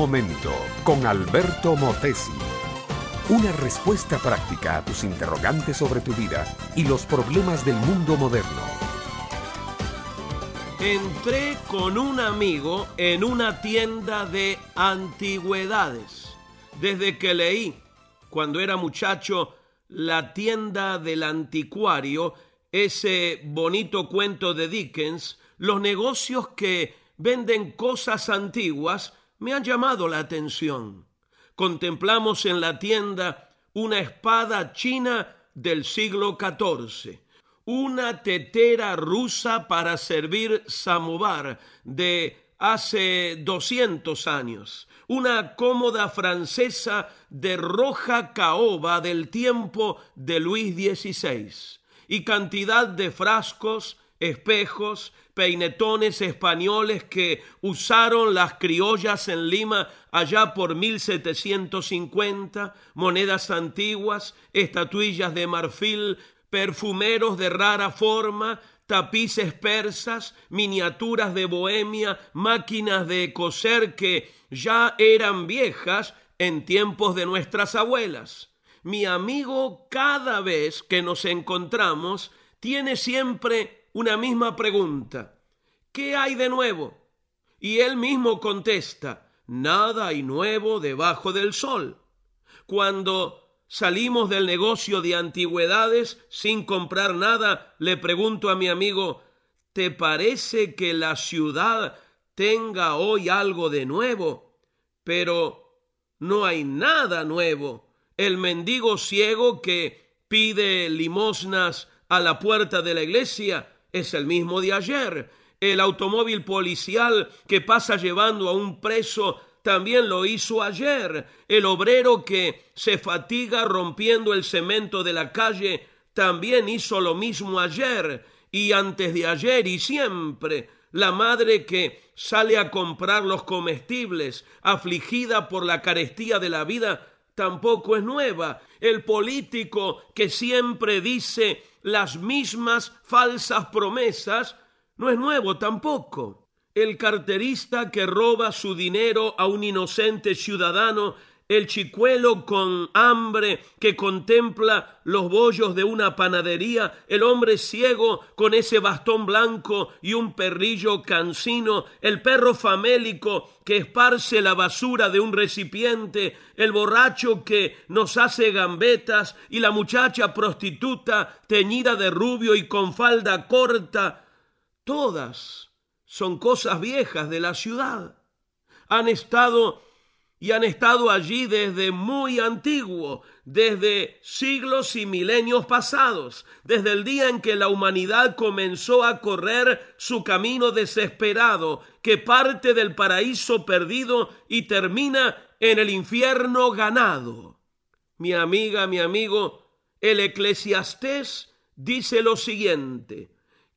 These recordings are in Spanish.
momento con Alberto Motesi. Una respuesta práctica a tus interrogantes sobre tu vida y los problemas del mundo moderno. Entré con un amigo en una tienda de antigüedades. Desde que leí, cuando era muchacho, La tienda del anticuario, ese bonito cuento de Dickens, los negocios que venden cosas antiguas me han llamado la atención. Contemplamos en la tienda una espada china del siglo XIV, una tetera rusa para servir samovar de hace 200 años, una cómoda francesa de roja caoba del tiempo de Luis XVI, y cantidad de frascos, espejos, peinetones españoles que usaron las criollas en Lima allá por 1750, monedas antiguas, estatuillas de marfil, perfumeros de rara forma, tapices persas, miniaturas de Bohemia, máquinas de coser que ya eran viejas en tiempos de nuestras abuelas. Mi amigo cada vez que nos encontramos tiene siempre una misma pregunta. ¿Qué hay de nuevo? Y él mismo contesta, nada hay nuevo debajo del sol. Cuando salimos del negocio de antigüedades sin comprar nada, le pregunto a mi amigo, ¿te parece que la ciudad tenga hoy algo de nuevo? Pero no hay nada nuevo. El mendigo ciego que pide limosnas a la puerta de la iglesia es el mismo de ayer. El automóvil policial que pasa llevando a un preso también lo hizo ayer. El obrero que se fatiga rompiendo el cemento de la calle también hizo lo mismo ayer y antes de ayer y siempre. La madre que sale a comprar los comestibles, afligida por la carestía de la vida, tampoco es nueva. El político que siempre dice las mismas falsas promesas, no es nuevo tampoco. El carterista que roba su dinero a un inocente ciudadano, el chicuelo con hambre que contempla los bollos de una panadería, el hombre ciego con ese bastón blanco y un perrillo cansino, el perro famélico que esparce la basura de un recipiente, el borracho que nos hace gambetas y la muchacha prostituta teñida de rubio y con falda corta, todas son cosas viejas de la ciudad. Han estado y han estado allí desde muy antiguo, desde siglos y milenios pasados, desde el día en que la humanidad comenzó a correr su camino desesperado, que parte del paraíso perdido y termina en el infierno ganado. Mi amiga, mi amigo, el eclesiastés dice lo siguiente,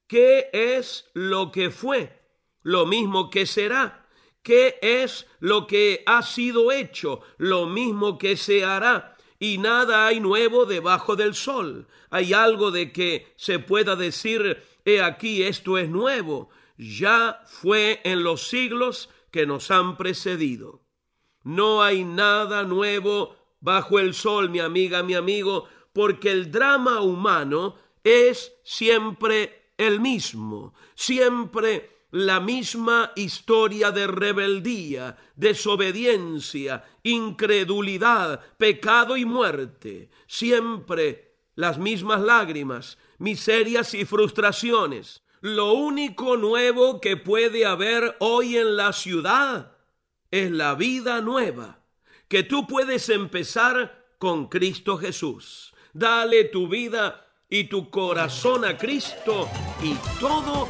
¿qué es lo que fue? lo mismo que será. ¿Qué es lo que ha sido hecho? Lo mismo que se hará. Y nada hay nuevo debajo del sol. Hay algo de que se pueda decir, he aquí, esto es nuevo. Ya fue en los siglos que nos han precedido. No hay nada nuevo bajo el sol, mi amiga, mi amigo, porque el drama humano es siempre el mismo, siempre la misma historia de rebeldía, desobediencia, incredulidad, pecado y muerte, siempre las mismas lágrimas, miserias y frustraciones. Lo único nuevo que puede haber hoy en la ciudad es la vida nueva, que tú puedes empezar con Cristo Jesús. Dale tu vida y tu corazón a Cristo y todo